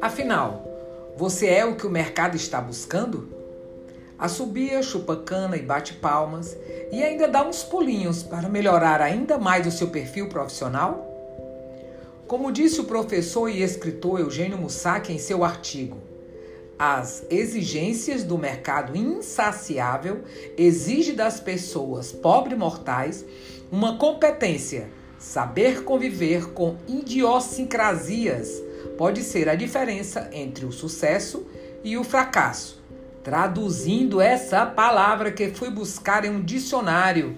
Afinal, você é o que o mercado está buscando? Assobia, chupa cana e bate palmas e ainda dá uns pulinhos para melhorar ainda mais o seu perfil profissional? Como disse o professor e escritor Eugênio Mussac em seu artigo, as exigências do mercado insaciável exigem das pessoas pobres mortais uma competência, saber conviver com idiosincrasias pode ser a diferença entre o sucesso e o fracasso. Traduzindo essa palavra que fui buscar em um dicionário,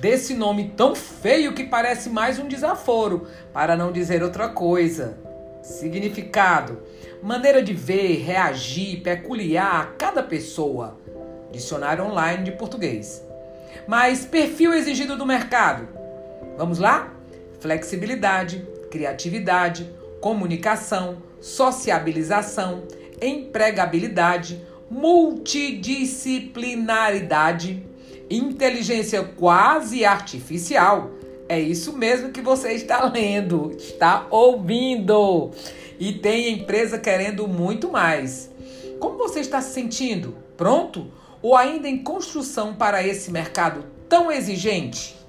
desse nome tão feio que parece mais um desaforo, para não dizer outra coisa. Significado: maneira de ver, reagir, peculiar a cada pessoa. Dicionário online de português. Mas perfil exigido do mercado. Vamos lá? Flexibilidade, criatividade, comunicação, sociabilização, empregabilidade, multidisciplinaridade, inteligência quase artificial. É isso mesmo que você está lendo, está ouvindo. E tem empresa querendo muito mais. Como você está se sentindo? Pronto? Ou ainda em construção para esse mercado tão exigente?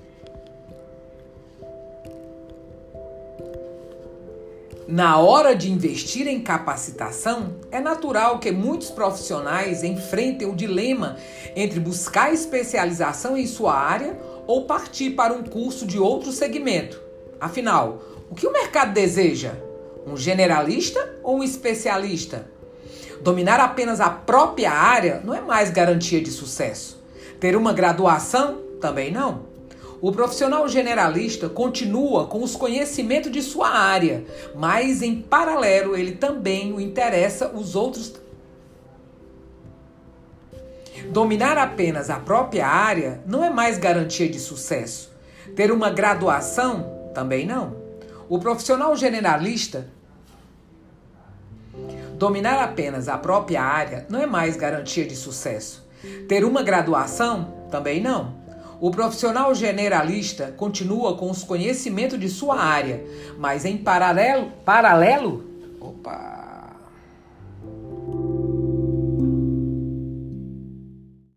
Na hora de investir em capacitação, é natural que muitos profissionais enfrentem o dilema entre buscar especialização em sua área ou partir para um curso de outro segmento. Afinal, o que o mercado deseja? Um generalista ou um especialista? Dominar apenas a própria área não é mais garantia de sucesso. Ter uma graduação também não. O profissional generalista continua com os conhecimentos de sua área, mas em paralelo ele também o interessa os outros. Dominar apenas a própria área não é mais garantia de sucesso. Ter uma graduação também não. O profissional generalista Dominar apenas a própria área não é mais garantia de sucesso. Ter uma graduação também não. O profissional generalista continua com os conhecimentos de sua área, mas em paralelo, paralelo, opa,